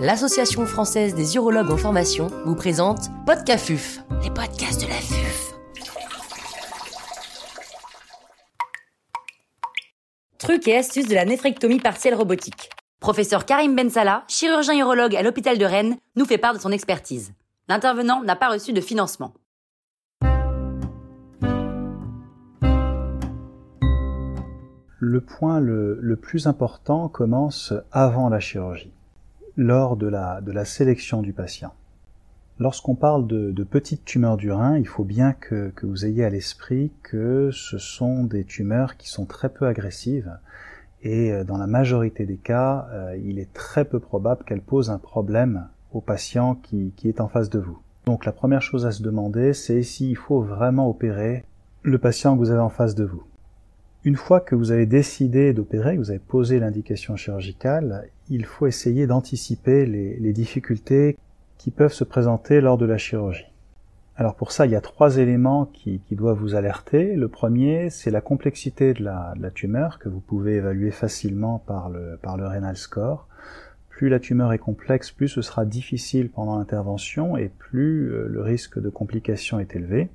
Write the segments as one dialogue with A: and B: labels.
A: l'Association française des urologues en formation vous présente Podcafuf, les podcasts de la FUF. Trucs et astuces de la néphrectomie partielle robotique. Professeur Karim Bensala, chirurgien urologue à l'hôpital de Rennes, nous fait part de son expertise. L'intervenant n'a pas reçu de financement.
B: Le point le, plus important commence avant la chirurgie, lors de la, de la sélection du patient. Lorsqu'on parle de, petites tumeurs du rein, il faut bien que, que vous ayez à l'esprit que ce sont des tumeurs qui sont très peu agressives et euh, dans la majorité des cas, euh, il est très peu probable qu'elles posent un problème au patient qui, qui est en face de vous. Donc la première chose à se demander, c'est s'il faut vraiment opérer le patient que vous avez en face de vous. Une fois que vous avez décidé d'opérer, que vous avez posé l'indication chirurgicale, il faut essayer d'anticiper les, difficultés qui peuvent se présenter lors de la chirurgie. Alors pour ça, il y a trois éléments qui, doivent vous alerter. Le premier, c'est la complexité de la, tumeur que vous pouvez évaluer facilement par le, par le renal score. Plus la tumeur est complexe, plus ce sera difficile pendant l'intervention et plus euh, le risque de complications est élevé.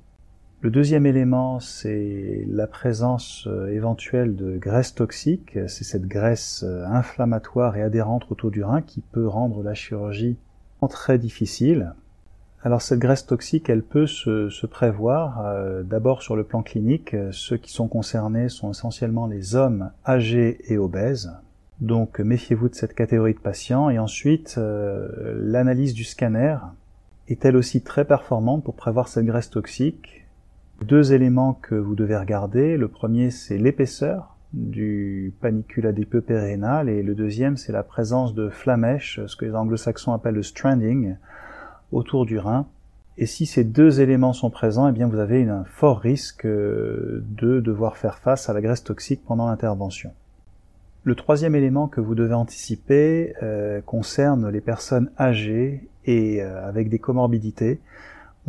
B: Le deuxième élément, c'est la présence euh, éventuelle de graisse toxique. C'est cette graisse euh, inflammatoire et adhérente autour du rein qui peut rendre la chirurgie très difficile. Alors cette graisse toxique, elle peut se, prévoir euh, d'abord sur le plan clinique. Ceux qui sont concernés sont essentiellement les hommes âgés et obèses. Donc méfiez-vous de cette catégorie de patients. Et ensuite, l'analyse du scanner est elle aussi très performante pour prévoir cette graisse toxique? Deux éléments que vous devez regarder. Le premier, c'est l'épaisseur du panicule adipeux périnéal et le deuxième, c'est la présence de flamèches, ce que les anglo-saxons appellent le stranding, autour du rein. Et si ces deux éléments sont présents, eh bien vous avez un fort risque euh, de devoir faire face à la graisse toxique pendant l'intervention. Le troisième élément que vous devez anticiper euh, concerne les personnes âgées et euh, avec des comorbidités.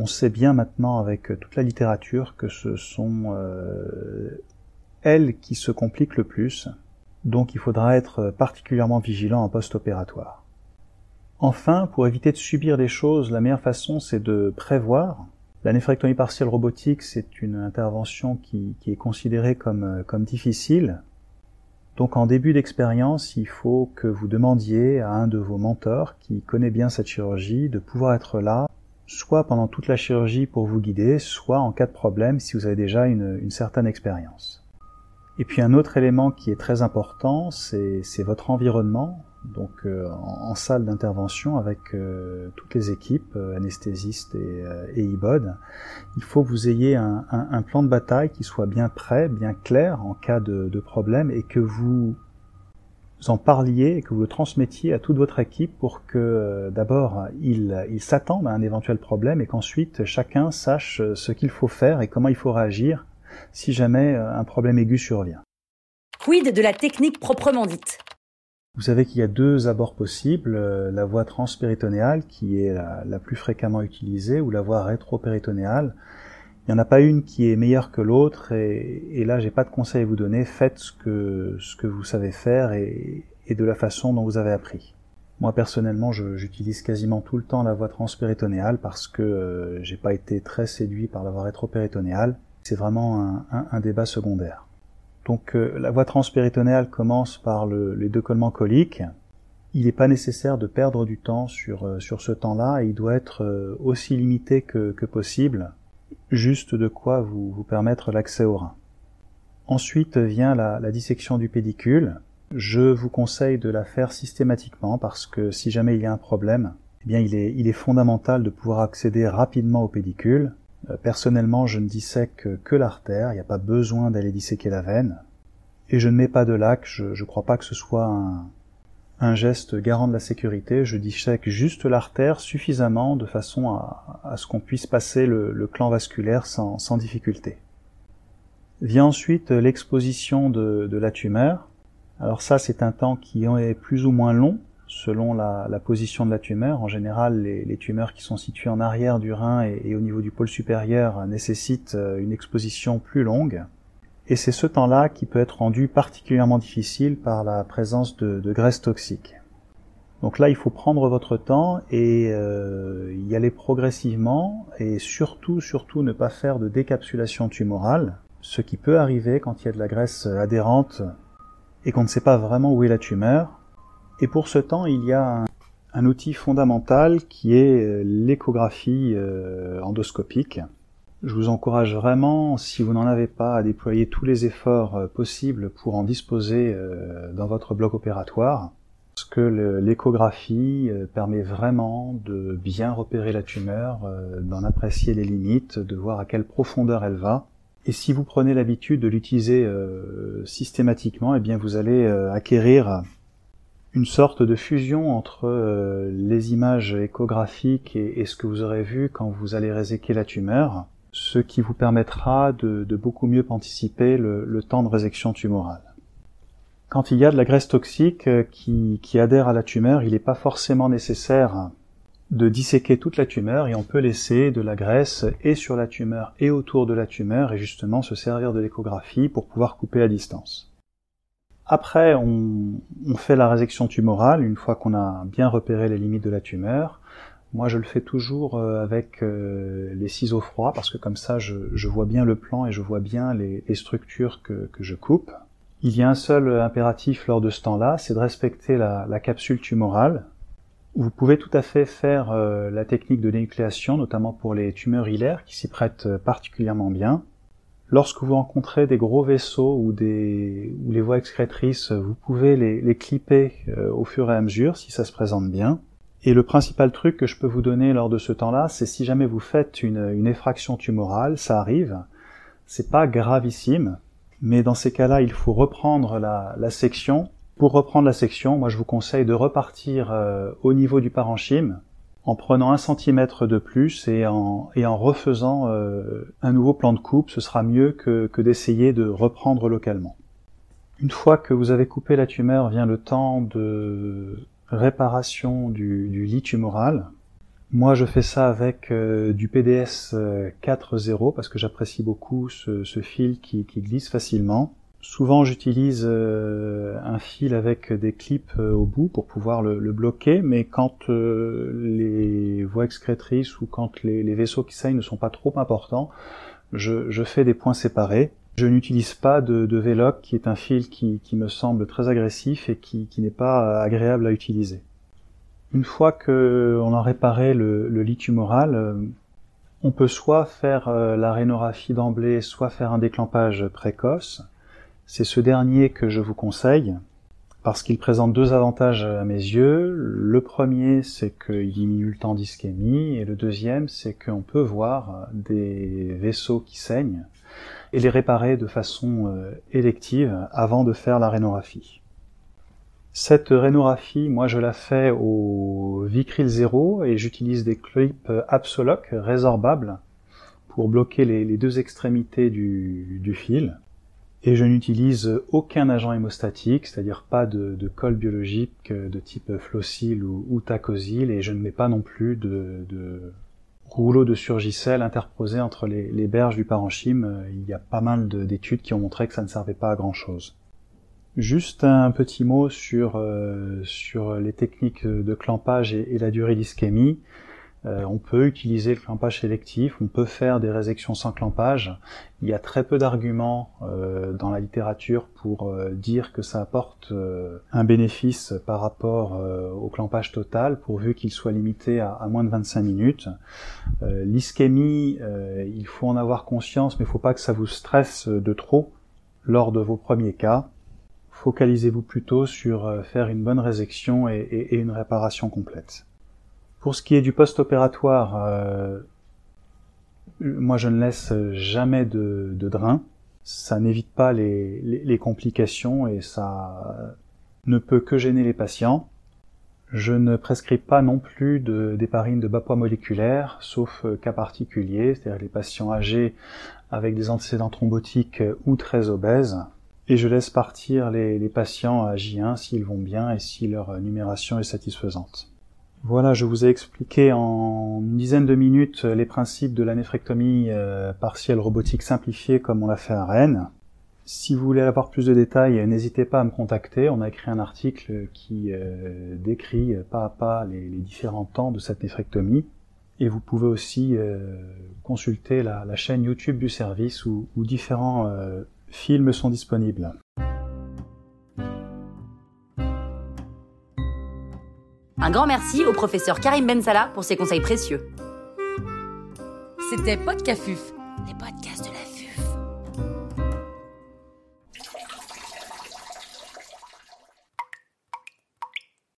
B: On sait bien maintenant avec toute la littérature que ce sont euh, elles qui se compliquent le plus, donc il faudra être particulièrement vigilant en post-opératoire. Enfin, pour éviter de subir les choses, la meilleure façon c'est de prévoir. La néphrectomie partielle robotique, c'est une intervention qui, est considérée comme difficile. Donc en début d'expérience, il faut que vous demandiez à un de vos mentors qui connaît bien cette chirurgie de pouvoir être là soit pendant toute la chirurgie pour vous guider, soit en cas de problème si vous avez déjà une, certaine expérience. Et puis un autre élément qui est très important, c'est votre environnement. Donc euh, en, salle d'intervention avec euh, toutes les équipes, euh, anesthésistes et, et IBOD, il faut que vous ayez un, plan de bataille qui soit bien prêt, bien clair en cas de, de problème et que vous en parliez et que vous le transmettiez à toute votre équipe pour que euh, d'abord ils il s'attendent à un éventuel problème et qu'ensuite chacun sache euh, ce qu'il faut faire et comment il faut réagir si jamais euh, un problème aigu survient.
A: Quid de la technique proprement dite?
B: Vous savez qu'il y a deux abords possibles, la voie transpéritonéale qui est la, la plus fréquemment utilisée ou la voie rétropéritonéale il n'y en a pas une qui est meilleure que l'autre et, et, là j'ai pas de conseil à vous donner. Faites ce que, ce que vous savez faire et, et de la façon dont vous avez appris. Moi personnellement, j'utilise quasiment tout le temps la voie transpéritonéale parce que euh, j'ai pas été très séduit par la voie rétropéritonéale. C'est vraiment un, un, un, débat secondaire. Donc euh, la voie transpéritonéale commence par le, les deux collements coliques. Il n'est pas nécessaire de perdre du temps sur, euh, sur ce temps-là et il doit être aussi limité que, que possible juste de quoi vous, vous permettre l'accès au rein. Ensuite vient la, dissection du pédicule. Je vous conseille de la faire systématiquement parce que si jamais il y a un problème, eh bien il est, il est fondamental de pouvoir accéder rapidement au pédicule. Euh, personnellement, je ne dissèque que l'artère, il n'y a pas besoin d'aller disséquer la veine. Et je ne mets pas de lac, je ne crois pas que ce soit un, un geste garant de la sécurité, je dissèque juste l'artère suffisamment de façon à, ce qu'on puisse passer le, clan vasculaire sans, difficulté. Vient ensuite l'exposition de, la tumeur. Alors ça, c'est un temps qui est plus ou moins long selon la, position de la tumeur. En général, les, tumeurs qui sont situées en arrière du rein et au niveau du pôle supérieur nécessitent euh, une exposition plus longue. Et c'est ce temps-là qui peut être rendu particulièrement difficile par la présence de, graisse toxique. Donc là, il faut prendre votre temps et euh, y aller progressivement et surtout, surtout ne pas faire de décapsulation tumorale, ce qui peut arriver quand il y a de la graisse adhérente et qu'on ne sait pas vraiment où est la tumeur. Et pour ce temps, il y a un, outil fondamental qui est euh, l'échographie euh, endoscopique. Je vous encourage vraiment, si vous n'en avez pas, à déployer tous les efforts euh, possibles pour en disposer dans votre bloc opératoire. Parce que l'échographie permet vraiment de bien repérer la tumeur, d'en apprécier les limites, de voir à quelle profondeur elle va, et si vous prenez l'habitude de l'utiliser euh, systématiquement, eh bien vous allez euh, acquérir une sorte de fusion entre euh, les images échographiques et, ce que vous aurez vu quand vous allez réséquer la tumeur, ce qui vous permettra de, beaucoup mieux anticiper le, temps de résection tumorale. Quand il y a de la graisse toxique qui, qui adhère à la tumeur, il n'est pas forcément nécessaire de disséquer toute la tumeur et on peut laisser de la graisse et sur la tumeur et autour de la tumeur et justement se servir de l'échographie pour pouvoir couper à distance. Après, on, fait la résection tumorale une fois qu'on a bien repéré les limites de la tumeur. Moi, je le fais toujours euh, avec euh, les ciseaux froids parce que comme ça, je, vois bien le plan et je vois bien les, structures que, je coupe. Il y a un seul impératif lors de ce temps-là, c'est de respecter la capsule tumorale, vous pouvez tout à fait faire euh, la technique de dénucléation, notamment pour les tumeurs hilaires, qui s'y prêtent euh, particulièrement bien. Lorsque vous rencontrez des gros vaisseaux ou, des, les voies excrétrices, vous pouvez les, les clipper euh, au fur et à mesure si ça se présente bien. Et le principal truc que je peux vous donner lors de ce temps-là, c'est si jamais vous faites une, une effraction tumorale, ça arrive, c'est pas gravissime, mais dans ces cas-là, il faut reprendre la, la section. Pour reprendre la section, moi je vous conseille de repartir euh, au niveau du parenchyme en prenant un centimètre de plus et en, et en refaisant euh, un nouveau plan de coupe, ce sera mieux que, que d'essayer de reprendre localement. Une fois que vous avez coupé la tumeur, vient le temps de réparation du, lit tumoral. Moi, je fais ça avec euh, du PDS 4.0 parce que j'apprécie beaucoup ce, fil qui, glisse facilement. Souvent, j'utilise euh, un fil avec des clips euh, au bout pour pouvoir le, bloquer, mais quand euh, les voies excrétrices ou quand les, vaisseaux qui saignent ne sont pas trop importants, je, fais des points séparés. Je n'utilise pas de, de Veloc, qui est un fil qui, me semble très agressif et qui, n'est pas agréable à utiliser. Une fois qu'on a réparé le, le lit tumoral, on peut soit faire la rhénographie d'emblée, soit faire un déclampage précoce. C'est ce dernier que je vous conseille parce qu'il présente deux avantages à mes yeux. Le premier, c'est qu'il diminue le temps d'ischémie et le deuxième, c'est qu'on peut voir des vaisseaux qui saignent et les réparer de façon euh, élective avant de faire la rhénographie. Cette rhénographie, moi je la fais au Vicryl 0 et j'utilise des clips Absoloc résorbables pour bloquer les, deux extrémités du fil et je n'utilise aucun agent hémostatique, c'est-à-dire pas de, de, colle biologique de type flocile ou, ou et je ne mets pas non plus de rouleau de surgicelle interposé entre les, berges du parenchyme. Il y a pas mal d'études qui ont montré que ça ne servait pas à grand-chose. Juste un petit mot sur, euh, sur les techniques de clampage et la durée d'ischémie. Euh, on peut utiliser le clampage sélectif, on peut faire des résections sans clampage. Il y a très peu d'arguments euh, dans la littérature pour euh, dire que ça apporte un bénéfice par rapport au clampage total, pourvu qu'il soit limité à, moins de 25 minutes. L'ischémie, il faut en avoir conscience, mais il ne faut pas que ça vous stresse de trop lors de vos premiers cas. Focalisez-vous plutôt sur faire une bonne résection et une réparation complète. Pour ce qui est du post-opératoire, euh, moi je ne laisse jamais de, drain. Ça n'évite pas les, complications et ça ne peut que gêner les patients. Je ne prescris pas non plus d'héparine de, bas poids moléculaire, sauf euh, cas particuliers, c'est-à-dire les patients âgés avec des antécédents thrombotiques ou très obèses. Et je laisse partir les, les patients à J1 s'ils vont bien et si leur numération est satisfaisante. Voilà, je vous ai expliqué en une dizaine de minutes les principes de la néphrectomie euh, partielle robotique simplifiée comme on l'a fait à Rennes. Si vous voulez avoir plus de détails, n'hésitez pas à me contacter. On a écrit un article qui euh, décrit pas à pas les, différents temps de cette néphrectomie. Et vous pouvez aussi euh, consulter la, chaîne YouTube du service où, différents euh, films sont disponibles.
A: Un grand merci au professeur Karim Bensala pour ses conseils précieux.
C: C'était Podcafuf, les podcasts de